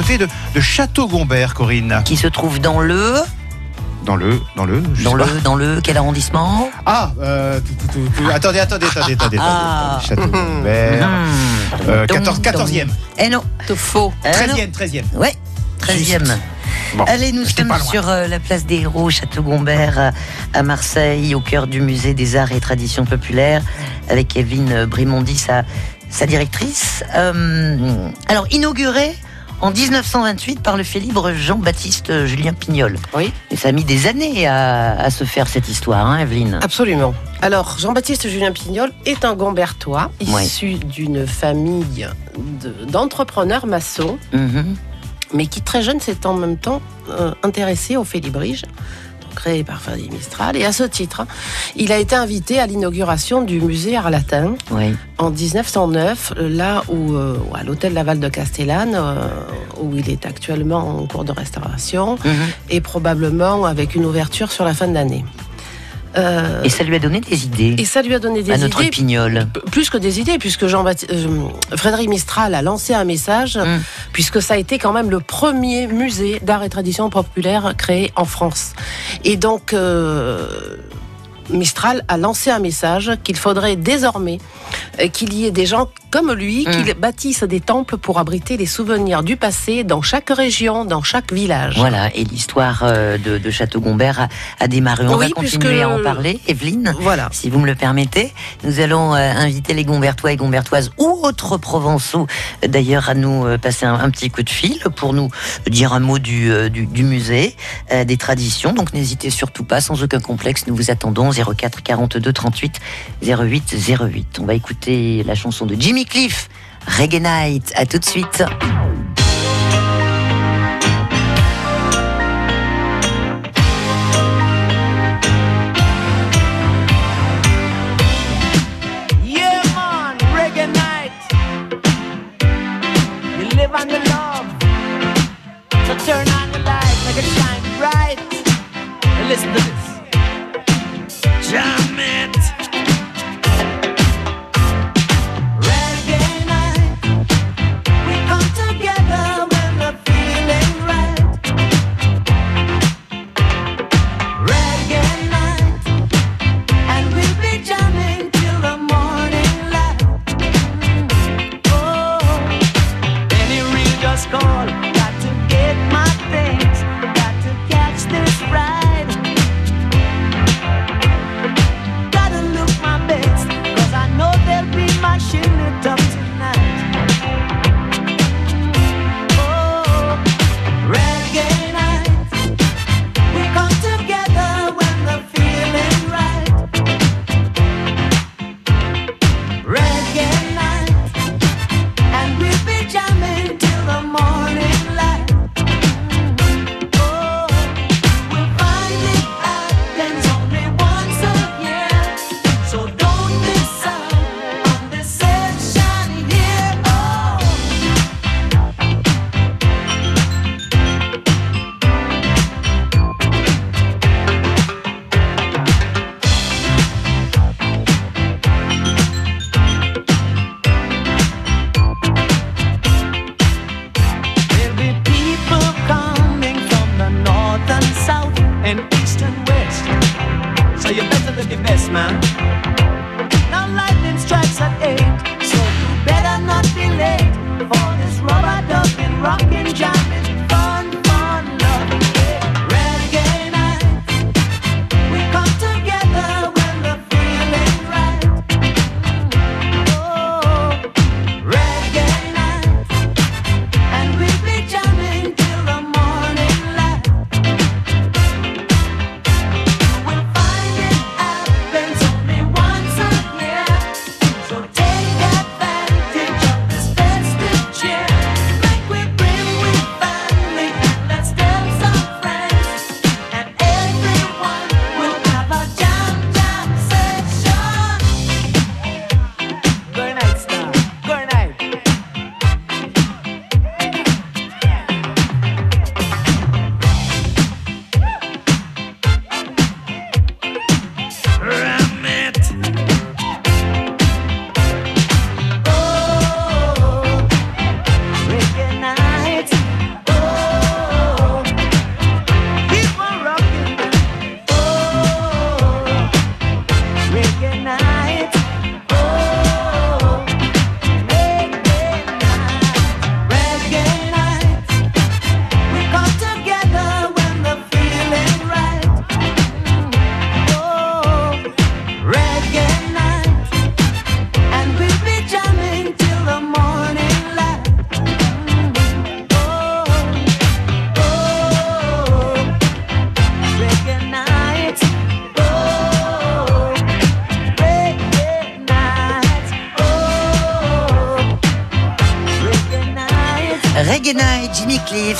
côté de, de Château-Gombert, Corinne. Qui se trouve dans le. Dans le, dans le, je Dans sais le, pas. dans le, quel arrondissement Ah, euh, tout, tout, tout, tout. attendez, attendez, attendez, attendez, Ah. attendez. Château-Gombert. Euh, Donc, 14, 14e. Eh non. C'est faux. Eh non. 13e, 13e. Ouais, 13e. Bon, Allez, nous j'étais sommes pas loin. sur euh, la place des héros, Château-Gombert, à- à Marseille, au cœur du musée des arts et traditions populaires, avec Evelyne Brimondi, sa, sa directrice. Euh, alors, inauguré en 1928 par le fait libre Jean-Baptiste Julien Pignol. Oui. Et ça a mis des années à, à se faire cette histoire, hein, Evelyne Absolument. Alors, Jean-Baptiste Julien Pignol est un Gombertois, issu d'une famille de- d'entrepreneurs maçons, Mhm. mais qui très jeune s'est en même temps euh, intéressé au félibrige, créé par Fadi Mistral. Et à ce titre, il a été invité à l'inauguration du musée Art Latin Oui. en 1909, là où, euh, à l'hôtel Laval de Castellane, euh, où il est actuellement en cours de restauration, Mhm. et probablement avec une ouverture sur la fin de l'année. Euh, Et ça lui a donné des idées et ça lui a donné des à notre idées, Pignol. plus que des idées, puisque Jean Frédéric Mistral a lancé un message, Mm. puisque ça a été quand même le premier musée d'art et tradition populaire créé en France. Et donc, euh, Mistral a lancé un message qu'il faudrait désormais euh, qu'il y ait des gens comme lui Mm. qui bâtissent des temples pour abriter les souvenirs du passé dans chaque région, dans chaque village. Voilà, et l'histoire euh, de, de Château-Gombert a, a démarré. On Oui, va continuer à en parler, Evelyne. Voilà. Si vous me le permettez, nous allons euh, inviter les Gombertois et Gombertoises ou autres Provençaux, d'ailleurs, à nous passer un, un petit coup de fil pour nous dire un mot du, du, du musée, des traditions. Donc n'hésitez surtout pas, sans aucun complexe, nous vous attendons 04 42 38 08 08. On va écouter la chanson de Jimmy Cliff, Reggae Night. À tout de suite. Listen to this. time.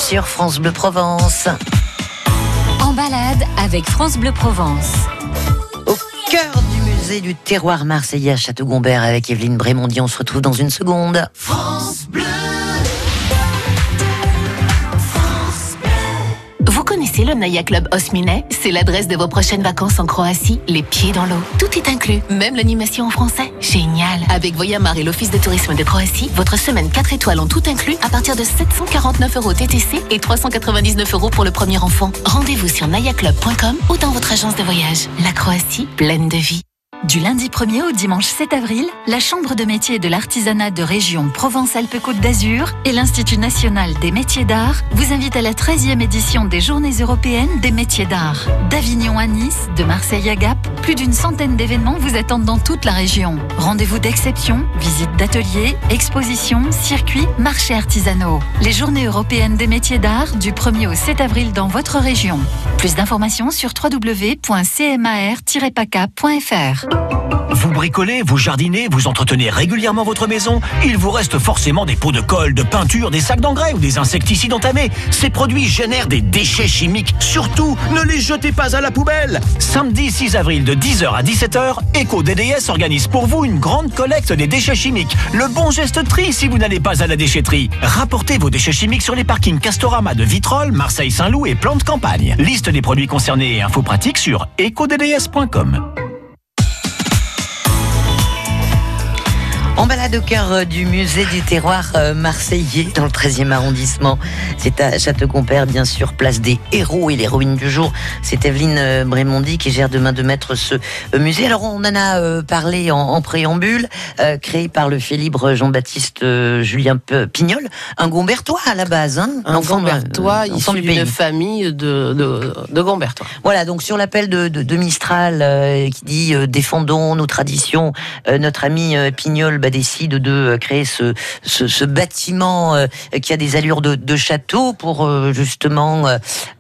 Sur France Bleu Provence. En balade avec France Bleu Provence. Au cœur du musée du terroir marseillais à Château-Gombert avec Evelyne Brémondier. On se retrouve dans une seconde. Connaissez le Naya Club Osminet C'est l'adresse de vos prochaines vacances en Croatie, les pieds dans l'eau. Tout est inclus, même l'animation en français. Génial Avec Voyamar et l'Office de tourisme de Croatie, votre semaine 4 étoiles en tout inclus à partir de 749 euros TTC et 399 euros pour le premier enfant. Rendez-vous sur nayaclub.com ou dans votre agence de voyage. La Croatie, pleine de vie. Du lundi 1er au dimanche 7 avril, la Chambre de métiers de l'artisanat de région Provence-Alpes-Côte d'Azur et l'Institut national des métiers d'art vous invitent à la 13e édition des Journées européennes des métiers d'art. D'Avignon à Nice, de Marseille à Gap, plus d'une centaine d'événements vous attendent dans toute la région. Rendez-vous d'exception, visites d'ateliers, expositions, circuits, marchés artisanaux. Les Journées européennes des métiers d'art du 1er au 7 avril dans votre région. Plus d'informations sur www.cmar-paca.fr. Vous bricolez, vous jardinez, vous entretenez régulièrement votre maison Il vous reste forcément des pots de colle, de peinture, des sacs d'engrais ou des insecticides entamés. Ces produits génèrent des déchets chimiques. Surtout, ne les jetez pas à la poubelle Samedi 6 avril de 10h à 17h, EcoDDS organise pour vous une grande collecte des déchets chimiques. Le bon geste tri si vous n'allez pas à la déchetterie. Rapportez vos déchets chimiques sur les parkings Castorama de Vitrolles, Marseille-Saint-Loup et Plante Campagne. Liste des produits concernés et infos pratiques sur ecodds.com. balade au cœur euh, du musée du terroir euh, marseillais dans le 13e arrondissement. C'est à Château-Compère, bien sûr, place des héros et l'héroïne du jour. C'est Evelyne euh, Brémondy qui gère de main de maître ce euh, musée. Alors on en a euh, parlé en, en préambule, euh, créé par le fait libre Jean-Baptiste euh, Julien Pignol, un Gombertois à la base. Hein, Un Gombertois l'enfant issu d'une famille de, de, de Gombertois. Voilà, donc sur l'appel de, de, Mistral euh, qui dit euh, défendons nos traditions, euh, notre ami euh, Pignol bah, décide de euh, créer ce, ce, ce bâtiment euh, qui a des allures de, de château pour euh, justement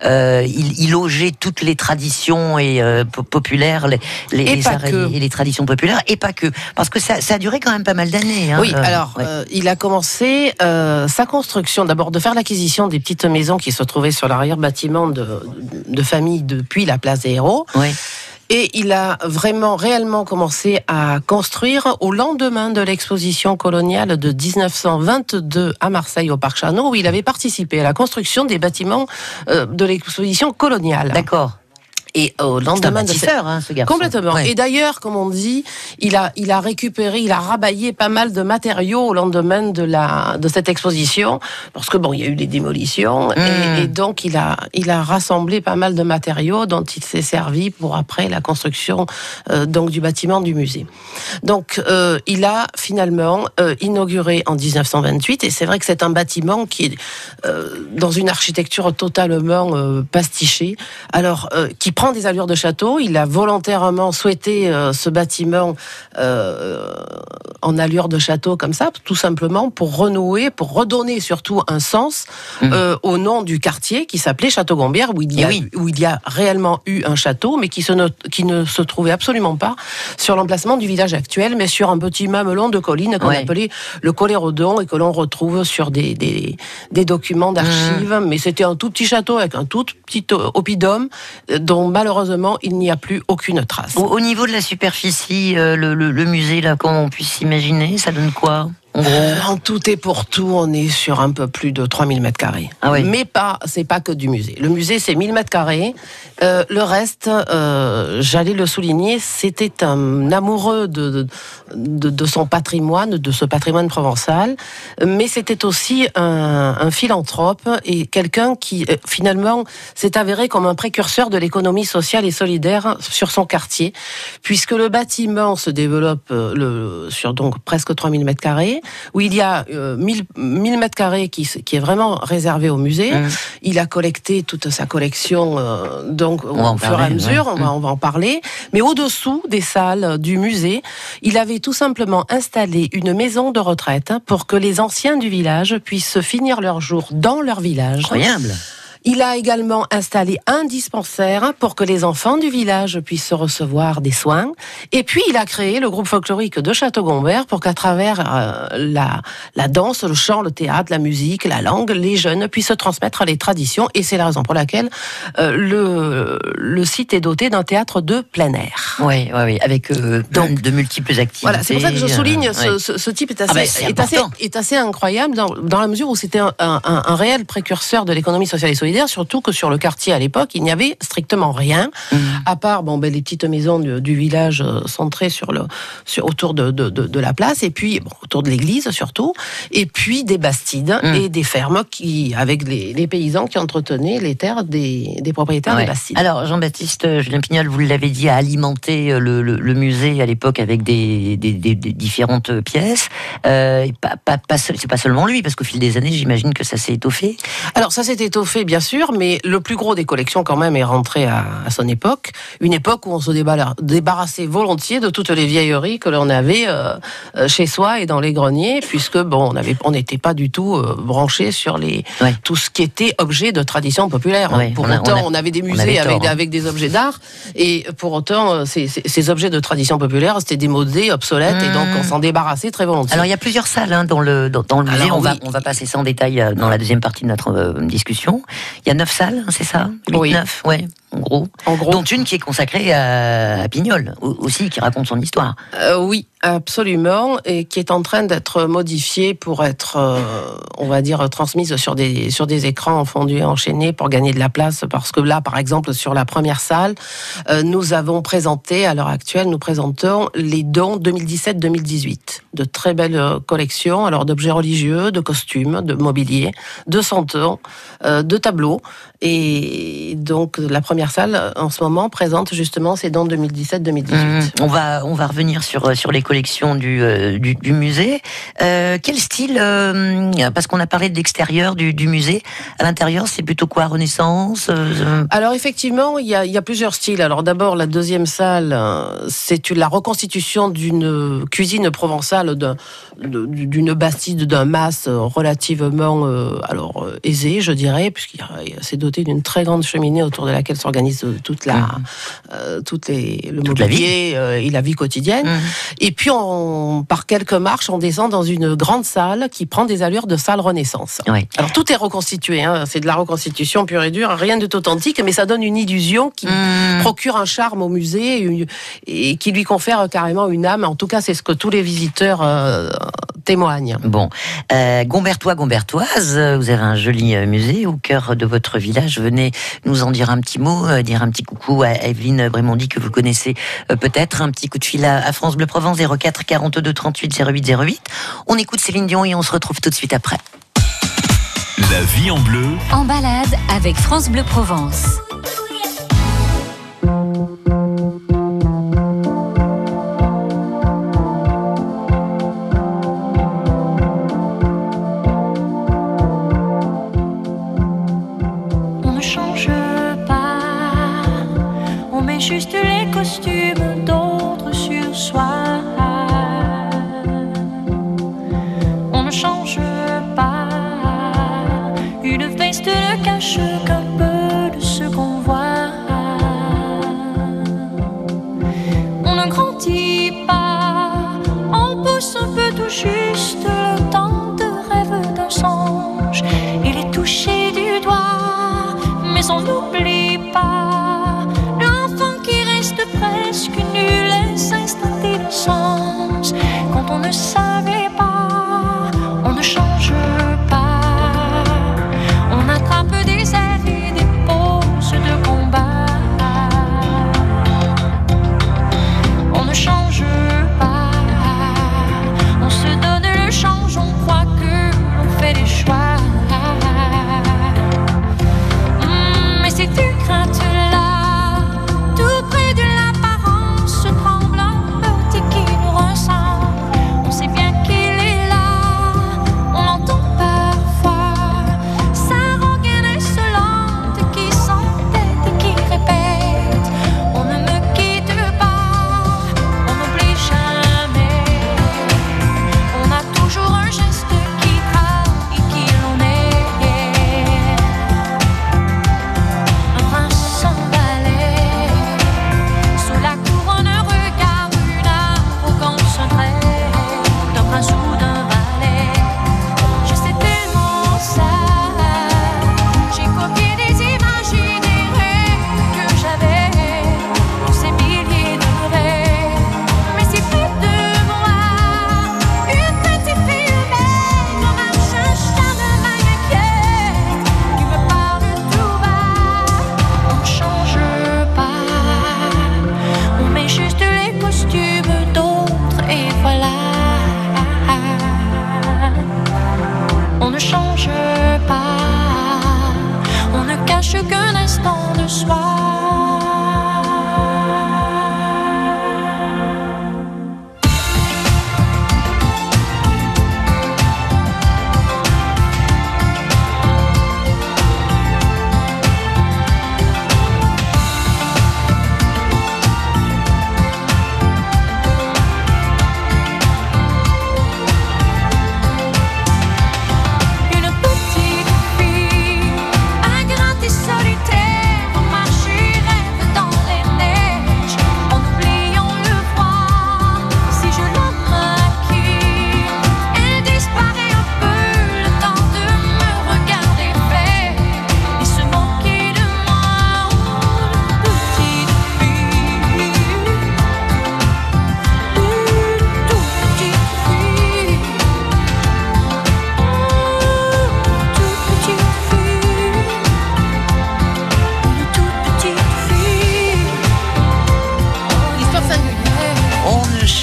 euh, y, y loger toutes les traditions et euh, po- populaires, les, les, Et les arts et- traditions populaires, et pas que, parce que ça, ça a duré quand même pas mal d'années. hein, Oui, euh, alors ouais. il a commencé sa construction d'abord de faire l'acquisition des petites maisons qui se trouvaient sur l'arrière-bâtiment de, de famille depuis la place des héros. Ouais. Et il a vraiment, réellement commencé à construire au lendemain de l'exposition coloniale de 1922 à Marseille au Parc Chano, où il avait participé à la construction des bâtiments euh, de l'exposition coloniale. D'accord. Et au lendemain de cette- hein, ce garçon. Complètement. Ouais. Et d'ailleurs, comme on dit, il a, il a récupéré, il a rabaillé pas mal de matériaux au lendemain de la, de cette exposition, parce que bon, il y a eu des démolitions, et, et donc il a, il a rassemblé pas mal de matériaux dont il s'est servi pour après la construction euh, donc du bâtiment du musée. Donc, euh, il a finalement euh, inauguré en 1928, et c'est vrai que c'est un bâtiment qui est dans une architecture totalement pastichée, alors qui prend des allures de château. Il a volontairement souhaité euh, ce bâtiment euh, en allure de château comme ça, tout simplement pour renouer, pour redonner surtout un sens Mhm. euh, au nom du quartier qui s'appelait Château-Gombière, où il y Eh a oui. où il y a réellement eu un château, mais qui, se ne, qui ne se trouvait absolument pas sur l'emplacement du village actuel, mais sur un petit mamelon de colline qu'on Ouais. appelait le Colérodon et que l'on retrouve sur des, des, des documents d'archives. Mmh. Mais c'était un tout petit château avec un tout petit oppidum euh, malheureusement il n'y a plus aucune trace. Au, au niveau de la superficie, euh, le, musée, là, comment on puisse s'imaginer, ça donne quoi? Euh, En tout et pour tout, on est sur un peu plus de 3000 mètres carrés. Ah oui. Mais pas, c'est pas que du musée. Le musée, c'est 1000 mètres carrés. Euh, le reste, euh, j'allais le souligner, c'était un amoureux de, de, de son patrimoine, de ce patrimoine provençal. Mais c'était aussi un, un philanthrope et quelqu'un qui, finalement, s'est avéré comme un précurseur de l'économie sociale et solidaire sur son quartier, puisque le bâtiment se développe le, sur donc presque 3000 mètres carrés, où il y a euh, 1000, 1000 mètres carrés qui, qui est vraiment réservé au musée. Mmh. Il a collecté toute sa collection, euh, donc On au fur et à mesure, ouais. on, va, on va en parler. Mais au-dessous des salles du musée, il avait tout simplement installé une maison de retraite pour que les anciens du village puissent finir leur jour dans leur village. Incroyable. Il a également installé un dispensaire pour que les enfants du village puissent recevoir des soins. Et puis, il a créé le groupe folklorique de Château-Gombert pour qu'à travers euh, la, la danse, le chant, le théâtre, la musique, la langue, les jeunes puissent transmettre les traditions. Et c'est la raison pour laquelle euh, le, le site est doté d'un théâtre de plein air. Oui, oui, oui, avec euh, plein de multiples activités. Voilà, c'est pour ça que je souligne ce, ouais. ce- ce type est assez, Ah bah, est assez, important. est assez incroyable dans, dans la mesure où c'était un, un- un réel précurseur de l'économie sociale et solidaire, surtout que sur le quartier à l'époque, il n'y avait strictement rien, Mhm. à part bon, ben, les petites maisons du, du village euh, centrées sur le, sur, autour de, de, de- de la place, et puis bon, autour de l'église surtout, et puis des bastides Mhm. et des fermes qui, avec les, les paysans qui entretenaient les terres des, des propriétaires Ouais. des bastides. Alors, Jean-Baptiste euh, Julien Pignol, vous l'avez dit, a alimenté euh, le, le- le musée à l'époque avec des, des- différentes pièces. Euh, pas, pas, c'est pas seulement lui, parce qu'au fil des années, j'imagine que ça s'est étoffé. Alors ça s'est étoffé bien sûr, mais le plus gros des collections quand même est rentré à, à son époque, une époque où on se débarrassait volontiers de toutes les vieilleries que l'on avait euh, euh, chez soi et dans les greniers, puisque bon, on avait, on n'était pas du tout euh, branché sur les Ouais. tout ce qui était objet de tradition populaire. Ouais, pour on a- autant, on a- on, avait des musées avait avec, tort, hein. avec des objets d'art, et pour autant, euh, ces, ces- ces objets de tradition populaire, c'était démodé, obsolètes, et donc on s'en débarrassait très volontiers. Alors, il y a plusieurs salles hein, dans, le, dans, dans le musée. Alors, on, va, on va passer ça en détail dans la deuxième partie de notre discussion. Il y a neuf salles, hein, c'est ça? Oui. neuf, ouais, en gros. en gros, Dont une qui est consacrée à, à Pignol, au- aussi, qui raconte son histoire. Euh, oui, absolument, et qui est en train d'être modifiée pour être, euh, on va dire, transmise sur des sur des écrans fondus et enchaînés pour gagner de la place. Parce que là, par exemple, sur la première salle, euh, nous avons présenté, à l'heure actuelle, nous présentons les dons 2017-2018, de très belles collections, alors d'objets religieux, de costumes, de mobilier, de santons, de tableaux. Et donc, la première salle, en ce moment, présente justement ces dons 2017-2018. Mmh. On va on va revenir sur euh, sur les collections du euh, du, du musée. Euh, quel style euh, Parce qu'on a parlé de l'extérieur du, du musée. À l'intérieur, c'est plutôt quoi Renaissance euh, Alors effectivement, il y a, il y a plusieurs styles. Alors d'abord, la deuxième salle, euh, c'est la reconstitution d'une cuisine provençale, d'une bastide, d'un mas euh, relativement euh, alors euh, aisé, je dirais, puisqu'il c'est doté d'une très grande cheminée autour de laquelle s'organise euh, toute la, Mhm. euh, toutes les, le Toute la mobilier euh, et la vie quotidienne. Mmh. Et puis, on, par quelques marches, on descend dans une grande salle qui prend des allures de salle Renaissance. Alors, tout est reconstitué, hein, c'est de la reconstitution pure et dure, rien de tout authentique, mais ça donne une illusion qui Mmh. procure un charme au musée et, et qui lui confère carrément une âme. En tout cas, c'est ce que tous les visiteurs euh, témoignent. Bon, Gombertois, Gombertoise, vous avez un joli musée au cœur de votre village. Venez nous en dire un petit mot, euh, dire un petit coucou à Evelyne Brémondi que vous connaissez euh, peut-être. Un petit coup de fil à, à France Bleu Provence 04 42 38 08 08. On écoute Céline Dion et on se retrouve tout de suite après. La vie en bleu, En balade avec France Bleu Provence.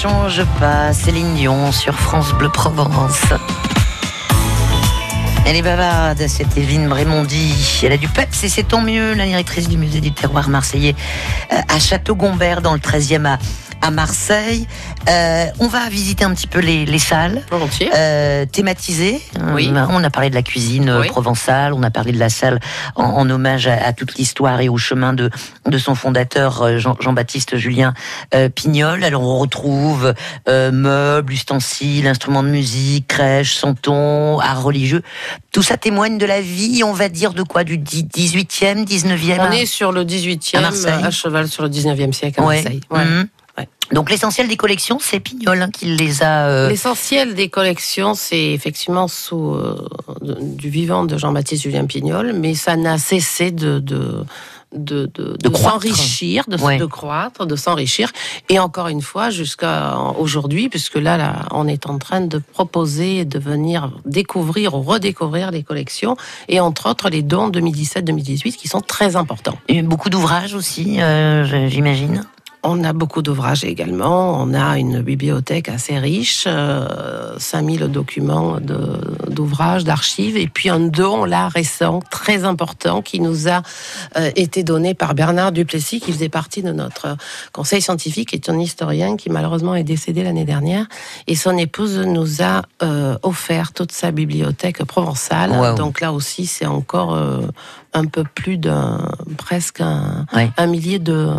Change pas. Céline Dion sur France Bleu Provence. Elle est bavarde, cette Evelyne Brémondi. Elle a du peps et c'est tant mieux, la directrice du musée du terroir marseillais euh, à Château-Gombert dans le 13e à, à Marseille. Euh, on va visiter un petit peu les, les salles. Volontiers. Euh, thématisées. Oui. Euh, On a parlé de la cuisine Oui. provençale, on a parlé de la salle en, en hommage à, à toute l'histoire et au chemin de, de son fondateur Jean- Jean-Baptiste Julien Pignol. Alors on retrouve meubles, ustensiles, instruments de musique, crèches, santons, art religieux. Tout ça témoigne de la vie, on va dire, de quoi? Du dix- 18e, 19e On est sur le 18e, À Marseille. à cheval sur le 19e siècle à Ouais. Marseille. Ouais. Mhm. Donc l'essentiel des collections, c'est Pignol hein, qui les a... euh, L'essentiel des collections, c'est effectivement sous euh, du vivant de Jean-Baptiste Julien Pignol, mais ça n'a cessé de de de, de, de croître. s'enrichir, de, Ouais. de croître, de s'enrichir, et encore une fois jusqu'à aujourd'hui, puisque là, là, on est en train de proposer de venir découvrir ou redécouvrir les collections, et entre autres les dons 2017-2018 qui sont très importants. et beaucoup d'ouvrages aussi, euh, j'imagine. On a beaucoup d'ouvrages également. On a une bibliothèque assez riche, euh, 5000 documents d'ouvrages, d'archives, et puis un don là récent, très important, qui nous a euh, été donné par Bernard Duplessis, qui faisait partie de notre conseil scientifique, qui est un historien qui malheureusement est décédé l'année dernière, et son épouse nous a euh, offert toute sa bibliothèque provençale. Wow. Donc là aussi, c'est encore euh, un peu plus d'un, presque un, Ouais. un millier de,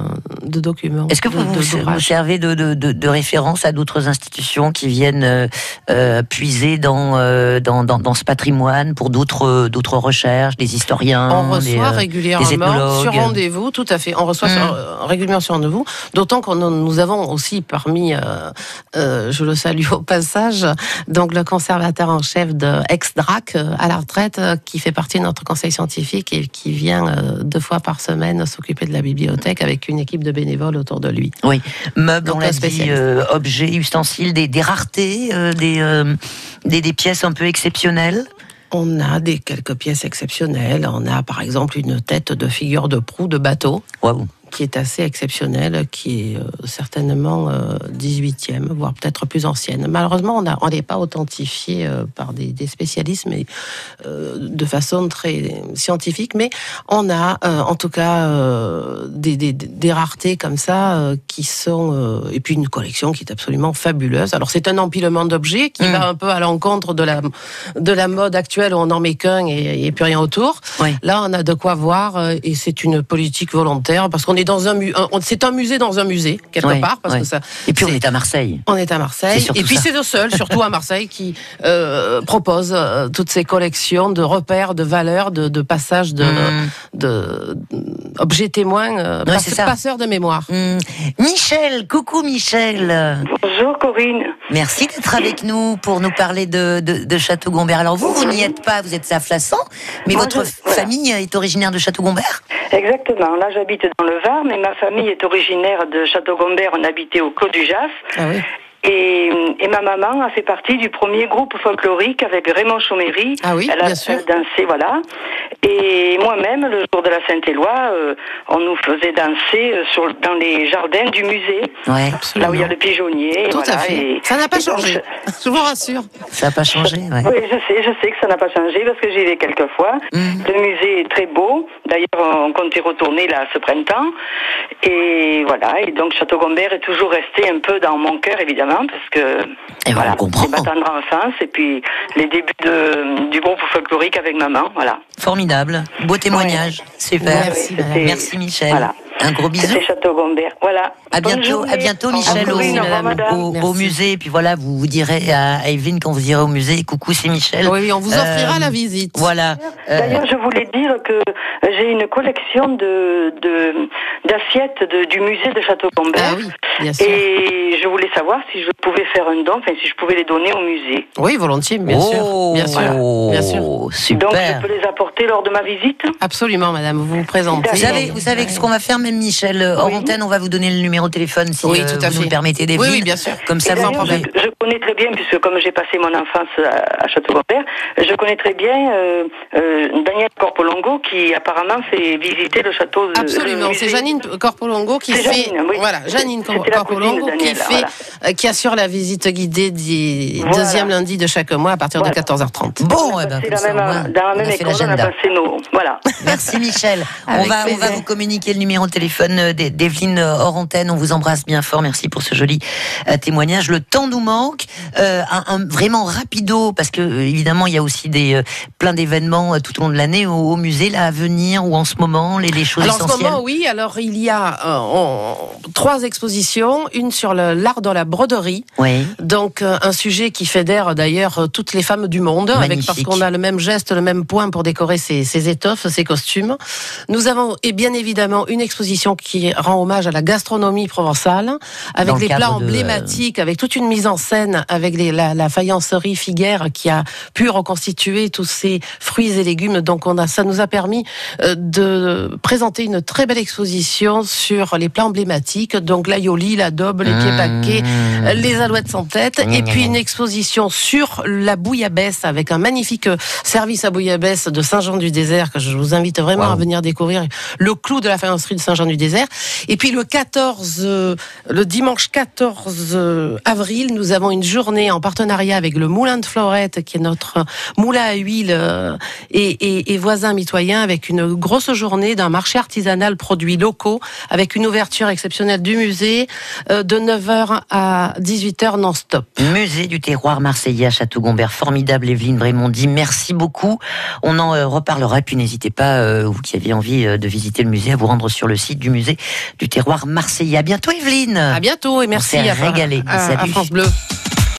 de documents. Est-ce que vous de- vous, servez de, de, de, référence à d'autres institutions qui viennent euh, euh, puiser dans, euh, dans, dans, dans ce patrimoine pour d'autres d'autres recherches, des historiens On reçoit des, des régulièrement sur rendez-vous, tout à fait. On reçoit Mm. sur- euh, régulièrement sur rendez-vous, d'autant qu'on nous avons aussi parmi, euh, je le salue au passage, donc le conservateur en chef de Ex-Drac à la retraite, qui fait partie de notre conseil scientifique et qui vient euh, deux fois par semaine s'occuper de la bibliothèque avec une équipe de bénévoles autour de lui. Oui, meubles, Donc, on l'a dit, euh, objets, ustensiles, des, des raretés, euh, des, des, des pièces un peu exceptionnelles? On a des quelques pièces exceptionnelles. On a par exemple une tête de figure de proue de bateau. Waouh. Qui est assez exceptionnelle, qui est euh, certainement euh, 18e, voire peut-être plus ancienne. Malheureusement, on n'est pas authentifié euh, par des, des spécialistes, mais euh, de façon très scientifique. Mais on a, euh, en tout cas, euh, des, des- des raretés comme ça euh, qui sont, euh, et puis une collection qui est absolument fabuleuse. Alors c'est un empilement d'objets qui Mm. va un peu à l'encontre de la de la mode actuelle où on n'en met qu'un et, et plus rien autour. Oui. Là, on a de quoi voir euh, et c'est une politique volontaire parce qu'on est dans un, un- c'est un musée dans un musée quelque Ouais, part parce ouais. que ça. Et puis on est à Marseille. on est à Marseille et puis c'est le seul, surtout à Marseille, qui euh, propose euh, toutes ces collections de repères, de valeurs, de, de passages, de, Mm. de, objets témoins, euh, Ouais, passe- passeurs de mémoire. Hmm. Michel, coucou Michel. Bonjour Corinne. Merci d'être avec nous pour nous parler de, de, de Château-Gombert. Alors vous, vous n'y êtes pas, vous êtes à Flassan, mais Moi, votre je- voilà. famille est originaire de Château-Gombert? Exactement. Là, j'habite dans le Mais ma famille est originaire de Château-Gombert. On habitait au Clos du Jas. Ah oui. Et, et ma maman a fait partie du premier groupe folklorique avec Raymond Chauméry. Ah oui, elle a, bien sûr. elle dansait, voilà. Et moi-même, le jour de la Saint-Éloi, euh, on nous faisait danser euh, sur, dans les jardins du musée, Ouais, là où il y a le pigeonnier. Tout voilà, à fait. et- Ça n'a pas et donc, changé. Je vous rassure. ça n'a pas changé. ouais. Oui, je sais, je sais que ça n'a pas changé parce que j'y vais quelques fois. Mhm. Le musée est très beau. D'ailleurs, on compte y retourner là ce printemps. Et voilà. Et donc, Château Gombert est toujours resté un peu dans mon cœur, évidemment, parce que Et ben, on comprend. c'est ma tendre enfance et puis les débuts de, du groupe folklorique avec maman. Voilà. Formidable. Beau témoignage. Super. Merci, Michel. Voilà. Un gros bisou. C'était Château Gombert. Voilà. À Bonne bientôt, à bientôt Michel au, Corinne. Au au- musée. Et puis voilà, vous vous direz à Evelyne quand vous irez au musée, coucou c'est Michel. Oui, oui, on vous offrira Euh, la visite. Voilà. Euh, D'ailleurs, je voulais dire que j'ai une collection de d'assiettes de- du musée de Château Gombert. Ah oui, bien sûr. Et je voulais savoir si je pouvais faire un don, enfin si je pouvais les donner au musée. Oui, volontiers, bien sûr. oh, Bien sûr. Bien sûr. Donc Super. je peux les apporter lors de ma visite? Absolument, madame. Vous vous présentez. Vous savez, vous savez ce qu'on va faire, même Michel, euh, hors Oui. antenne, on va vous donner le numéro de téléphone si Oui, euh, tout à vous fait. nous permettez d'Evelyne. Oui, oui, bien sûr. Comme ça, vous pouvez. je, je connais très bien, puisque comme j'ai passé mon enfance à, à Château Gombert, je connais très bien euh, euh, Daniel Corpolongo qui apparemment fait visiter le château. De, Absolument, c'est. Janine Corpolongo qui fait Janine, oui. voilà Janine Cor- Corpolongo qui fait voilà. euh, qui assure la visite guidée du Voilà. deuxième lundi de chaque mois à partir Voilà. de 14h30. Bon, On a eh ben, comme ça, même, dans la on même école, on a passé nos. Voilà. Merci Michel. on va, on va vous communiquer le numéro de téléphone euh, d'E- d'Evelyne euh, hors antenne. On vous embrasse bien fort. Merci pour ce joli euh, témoignage. Le temps nous manque. Euh, un, un- vraiment rapido parce que évidemment il y a aussi des plein d'événements tout au long de l'année au, au musée là à venir ou en ce moment les, les choses Alors en ce essentielles. moment, oui. Alors il y a euh, on- trois expositions, une sur l'art dans la broderie. Oui. Donc euh, un sujet qui fédère d'ailleurs toutes les femmes du monde, avec parce qu'on a le même geste, le même point pour décorer ses, ses étoffes, ses costumes. Nous avons et bien évidemment une exposition qui rend hommage à la gastronomie provençale, avec des plats de, euh, emblématiques, avec toute une mise en scène, avec les- la, la faïencerie Figuère qui a pu reconstituer tous ces fruits et légumes. Donc on a, ça nous a permis euh, de présenter une très belle exposition sur les plats emblématiques, donc l'aioli, la daube, les pieds paquets, Mmh. les alouettes sans tête, et puis une exposition sur la bouillabaisse avec un magnifique service à bouillabaisse de Saint-Jean-du-Désert que je vous invite vraiment Wow. à venir découvrir le clou de la faïencerie de Saint-Jean-du-Désert. Et puis le 14, euh, le dimanche 14 euh, avril, nous avons une journée en partenariat avec le Moulin de Florette qui est notre moulin à huile euh, et, et, et voisin mitoyen avec une grosse journée d'un marché artisanal produits locaux avec une ouverture exceptionnelle du musée de 9h à 18h non-stop. Musée du terroir marseillais à Château-Gombert. Formidable, Evelyne Brémondi. Merci beaucoup. On en reparlera. Puis n'hésitez pas, vous qui avez envie de visiter le musée, à vous rendre sur le site du musée du terroir marseillais. À bientôt, Evelyne. À bientôt et merci à, régalé. à- à. France Bleu.